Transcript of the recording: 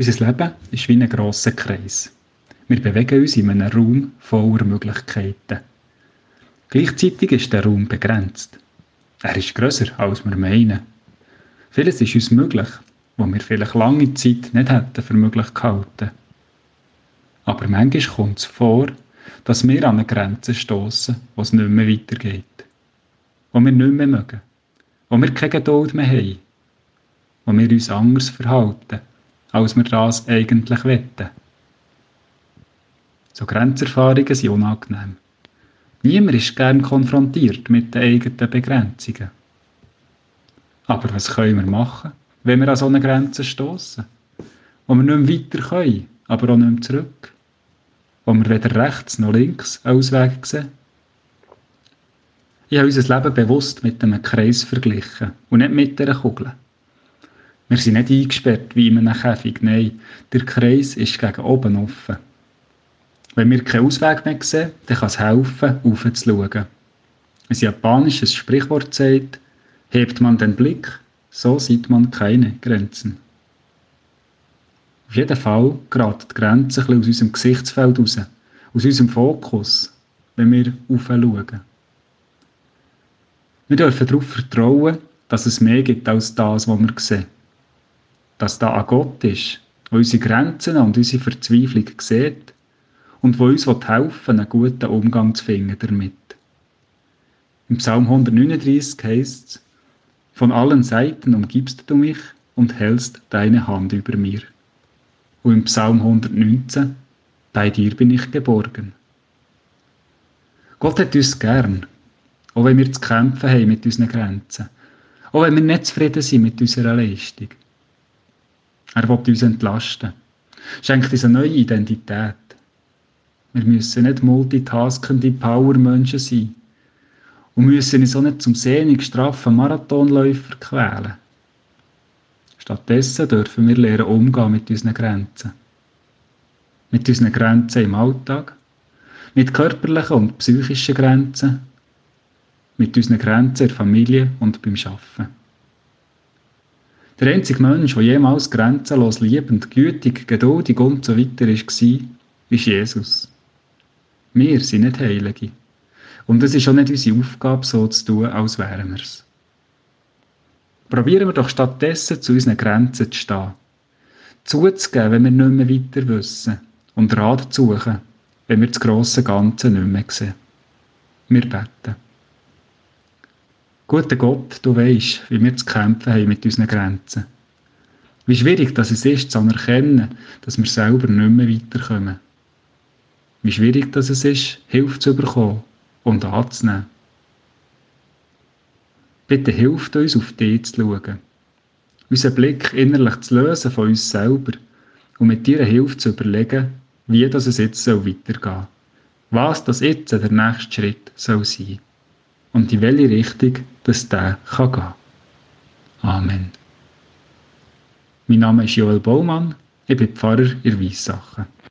Unser Leben ist wie ein grosser Kreis. Wir bewegen uns in einem Raum voller Möglichkeiten. Gleichzeitig ist der Raum begrenzt. Er ist grösser, als wir meinen. Vieles ist uns möglich, was wir vielleicht lange Zeit nicht hätten für möglich gehalten. Aber manchmal kommt es vor, dass wir an eine Grenze stoßen, es nicht mehr weitergeht. Wo wir nicht mehr mögen. Wo wir keine Geduld mehr haben. Wo wir uns anders verhalten als wir das eigentlich wetten. So Grenzerfahrungen sind unangenehm. Niemand ist gern konfrontiert mit den eigenen Begrenzungen. Aber was können wir machen, wenn wir an so eine Grenze stoßen? Wo wir nicht mehr weiter können, aber auch nicht mehr zurück? Wo wir weder rechts noch links Ausweg sehen? Ich habe unser Leben bewusst mit einem Kreis verglichen und nicht mit einer Kugel. Wir sind nicht eingesperrt wie in einem Käfig, nein, der Kreis ist gegen oben offen. Wenn wir keinen Ausweg mehr sehen, dann kann es helfen, aufzuschauen. Ein japanisches Sprichwort sagt, hebt man den Blick, so sieht man keine Grenzen. Auf jeden Fall geraten die Grenzen ein aus unserem Gesichtsfeld raus, aus unserem Fokus, wenn wir aufschauen. Wir dürfen darauf vertrauen, dass es mehr gibt als das, was wir sehen dass da ein Gott ist, der unsere Grenzen und unsere Verzweiflung sieht und wo uns helfen einen guten Umgang zu finden damit. Im Psalm 139 heißt es, von allen Seiten umgibst du mich und hältst deine Hand über mir. Und im Psalm 119, bei dir bin ich geborgen. Gott hat uns gern, auch wenn wir zu kämpfen haben mit unseren Grenzen, auch wenn wir nicht zufrieden sind mit unserer Leistung. Er will uns entlasten. Schenkt uns eine neue Identität. Wir müssen nicht multitaskende Powermenschen sein. Und müssen uns auch nicht zum sehnig straffen Marathonläufer quälen. Stattdessen dürfen wir lernen umgehen mit unseren Grenzen. Mit unseren Grenzen im Alltag, mit körperlichen und psychischen Grenzen, mit unseren Grenzen in der Familie und beim Arbeiten. Der einzige Mensch, der jemals grenzenlos liebend, gütig, geduldig und so weiter war, ist Jesus. Wir sind nicht Heilige. Und es ist auch nicht unsere Aufgabe, so zu tun, als wären wir es. Probieren wir doch stattdessen, zu unseren Grenzen zu stehen. Zuzugeben, wenn wir nicht mehr weiter wissen. Und Rat zu suchen, wenn wir das grosse Ganze nicht mehr sehen. Wir beten. Guter Gott, du weißt, wie wir zu kämpfen haben mit unseren Grenzen. Wie schwierig das es ist, zu anerkennen, dass wir selber nicht mehr weiterkommen. Wie schwierig das es ist, Hilfe zu bekommen und anzunehmen. Bitte hilft uns, auf dich zu schauen. Unseren Blick innerlich zu lösen von uns selber und mit dir Hilfe zu überlegen, wie das es jetzt weitergehen soll. Was das jetzt der nächste Schritt soll sein und in welche Richtung das der kann gehen. Amen. Mein Name ist Joel Baumann, ich bin Pfarrer in Weissachen.